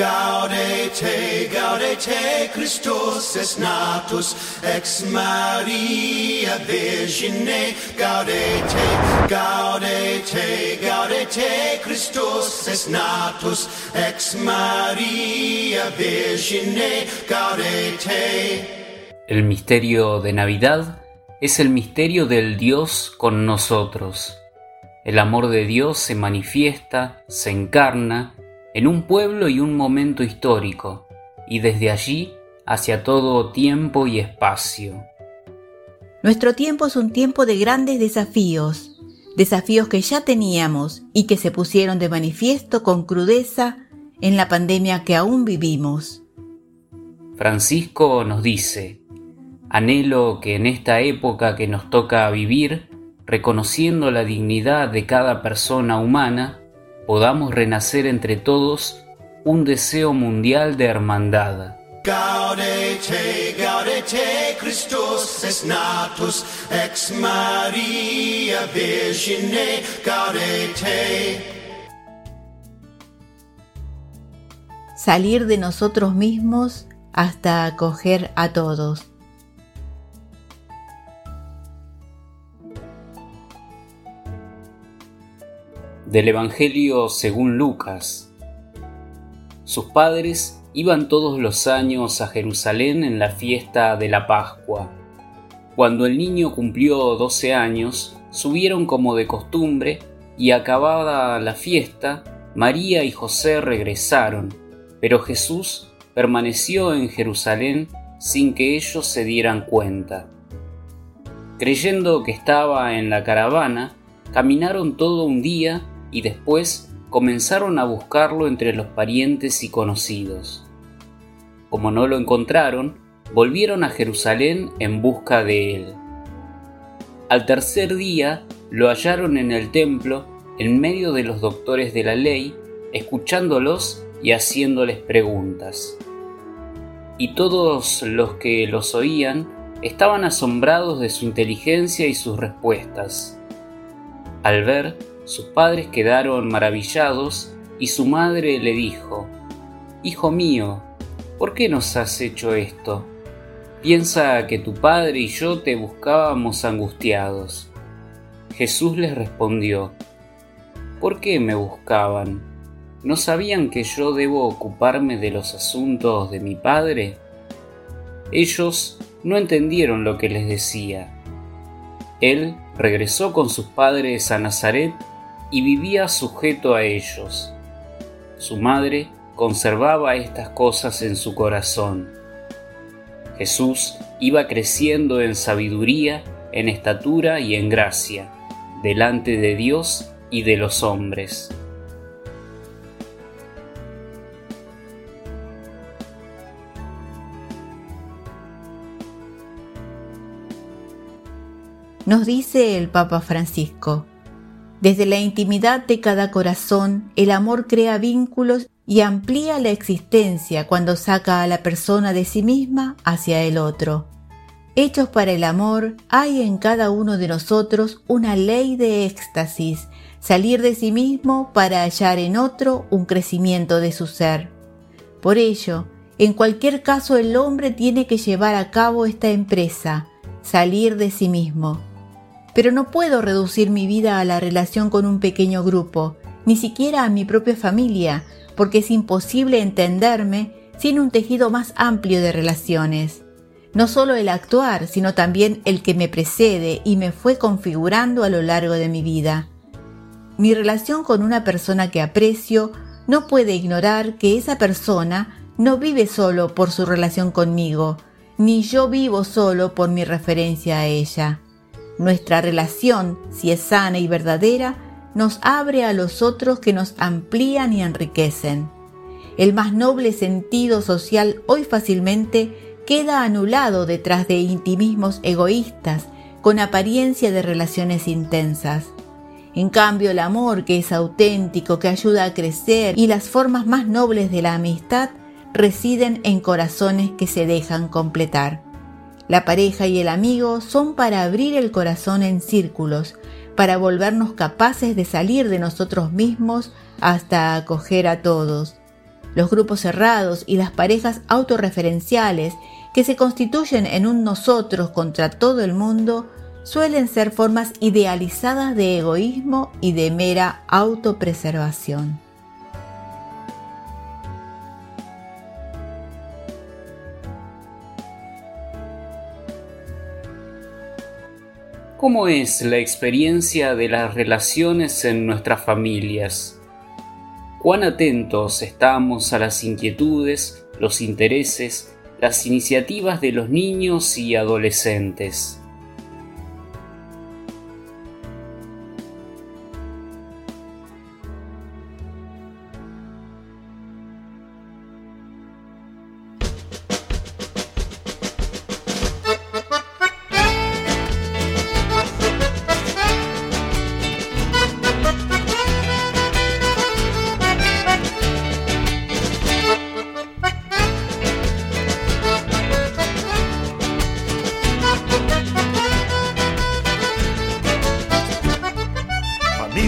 Gaudete, gaudete, Christus es natus, ex Maria Virgine. Gaudete, gaudete, gaudete, Christus es natus, ex Maria Virgine. Gaudete. El misterio de Navidad es el misterio del Dios con nosotros. El amor de Dios se manifiesta, se encarna, en un pueblo y un momento histórico, y desde allí hacia todo tiempo y espacio. Nuestro tiempo es un tiempo de grandes desafíos, desafíos que ya teníamos y que se pusieron de manifiesto con crudeza en la pandemia que aún vivimos. Francisco nos dice, anhelo que en esta época que nos toca vivir, reconociendo la dignidad de cada persona humana, podamos renacer entre todos un deseo mundial de hermandad. Gaudete, gaudete, Christus es natus, ex Maria Virgine, gaudete. Salir de nosotros mismos hasta acoger a todos. Del Evangelio según Lucas. Sus padres iban todos los años a Jerusalén en la fiesta de la Pascua. Cuando el niño cumplió doce años, subieron como de costumbre y acabada la fiesta, María y José regresaron, pero Jesús permaneció en Jerusalén sin que ellos se dieran cuenta. Creyendo que estaba en la caravana, caminaron todo un día y después comenzaron a buscarlo entre los parientes y conocidos. Como no lo encontraron, volvieron a Jerusalén en busca de él. Al tercer día lo hallaron en el templo en medio de los doctores de la ley, escuchándolos y haciéndoles preguntas. Y todos los que los oían estaban asombrados de su inteligencia y sus respuestas. Al ver sus padres quedaron maravillados y su madre le dijo, Hijo mío, ¿por qué nos has hecho esto? Piensa que tu padre y yo te buscábamos angustiados. Jesús les respondió, ¿por qué me buscaban? ¿No sabían que yo debo ocuparme de los asuntos de mi padre? Ellos no entendieron lo que les decía. Él regresó con sus padres a Nazaret y vivía sujeto a ellos. Su madre conservaba estas cosas en su corazón. Jesús iba creciendo en sabiduría, en estatura y en gracia, delante de Dios y de los hombres. Nos dice el Papa Francisco, desde la intimidad de cada corazón, el amor crea vínculos y amplía la existencia cuando saca a la persona de sí misma hacia el otro. Hechos para el amor, hay en cada uno de nosotros una ley de éxtasis, salir de sí mismo para hallar en otro un crecimiento de su ser. Por ello, en cualquier caso el hombre tiene que llevar a cabo esta empresa, salir de sí mismo pero no puedo reducir mi vida a la relación con un pequeño grupo, ni siquiera a mi propia familia, porque es imposible entenderme sin un tejido más amplio de relaciones. No solo el actuar, sino también el que me precede y me fue configurando a lo largo de mi vida. Mi relación con una persona que aprecio no puede ignorar que esa persona no vive solo por su relación conmigo, ni yo vivo solo por mi referencia a ella. Nuestra relación, si es sana y verdadera, nos abre a los otros que nos amplían y enriquecen. El más noble sentido social hoy fácilmente queda anulado detrás de intimismos egoístas con apariencia de relaciones intensas. En cambio, el amor que es auténtico, que ayuda a crecer y las formas más nobles de la amistad residen en corazones que se dejan completar. La pareja y el amigo son para abrir el corazón en círculos, para volvernos capaces de salir de nosotros mismos hasta acoger a todos. Los grupos cerrados y las parejas autorreferenciales que se constituyen en un nosotros contra todo el mundo suelen ser formas idealizadas de egoísmo y de mera autopreservación. ¿Cómo es la experiencia de las relaciones en nuestras familias? ¿Cuán atentos estamos a las inquietudes, los intereses, las iniciativas de los niños y adolescentes?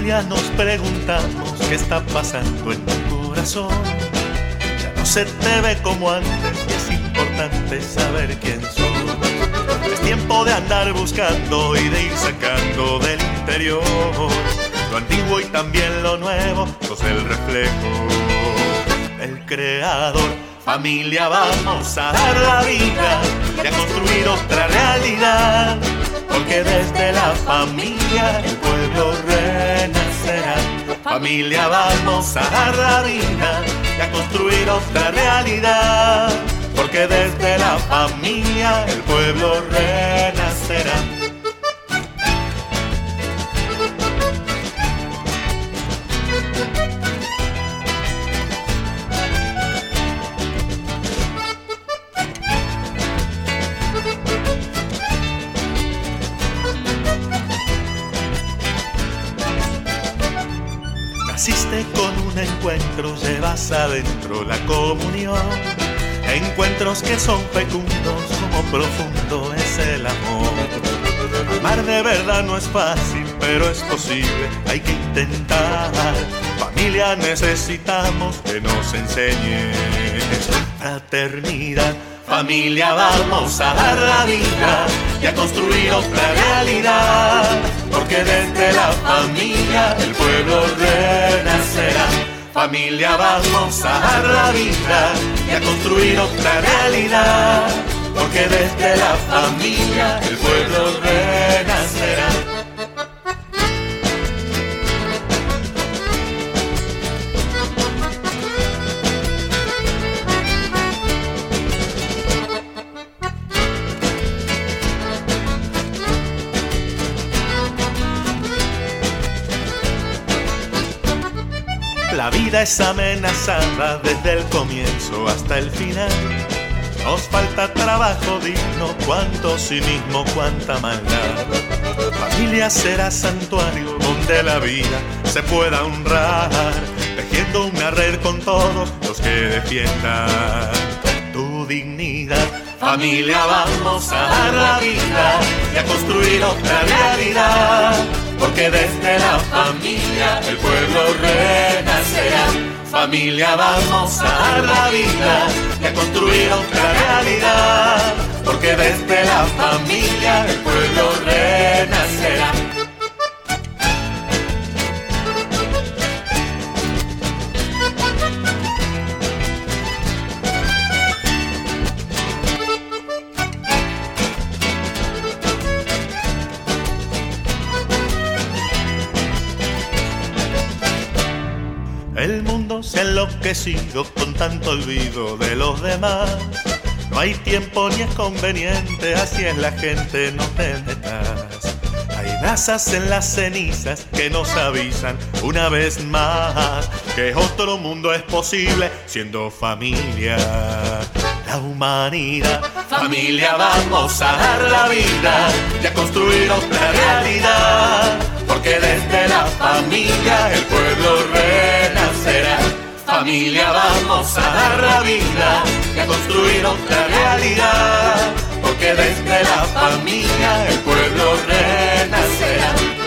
Nos preguntamos qué está pasando en tu corazón. Ya no se te ve como antes y es importante saber quién sos. Es tiempo de andar buscando y de ir sacando del interior lo antiguo y también lo nuevo, sos el reflejo del creador. Familia, vamos a dar la vida y a construir otra realidad, porque desde la familia el pueblo Familia, vamos a la vida y a construir otra realidad, porque desde la familia el pueblo renacerá. Naciste con un encuentro, llevas adentro la comunión. Encuentros que son fecundos, como profundo es el amor. Amar de verdad no es fácil, pero es posible, hay que intentar. Familia necesitamos que nos enseñe fraternidad. Familia vamos a dar la vida y a construir otra realidad porque desde la familia el pueblo renacerá. Familia, vamos a dar la vida y a construir otra realidad, porque desde la familia el pueblo renacerá. Vida es amenazada desde el comienzo hasta el final. Nos falta trabajo digno, cuánto cinismo, cuánta maldad. Familia será santuario donde la vida se pueda honrar, tejiendo una red con todos los que defiendan tu dignidad. Familia, vamos a dar la vida y a construir otra realidad porque desde la familia el pueblo renacerá. Familia, vamos a dar la vida y a construir otra realidad, porque desde la familia el pueblo renacerá. Se enloquecido con tanto olvido de los demás. No hay tiempo ni es conveniente, así es la gente, no te metas. Hay brasas en las cenizas que nos avisan una vez más que otro mundo es posible siendo familia. La humanidad, familia, vamos a dar la vida y a construir otra realidad, porque desde la familia el pueblo. Familia, vamos a dar la vida y a construir otra realidad, porque desde la familia el pueblo renacerá.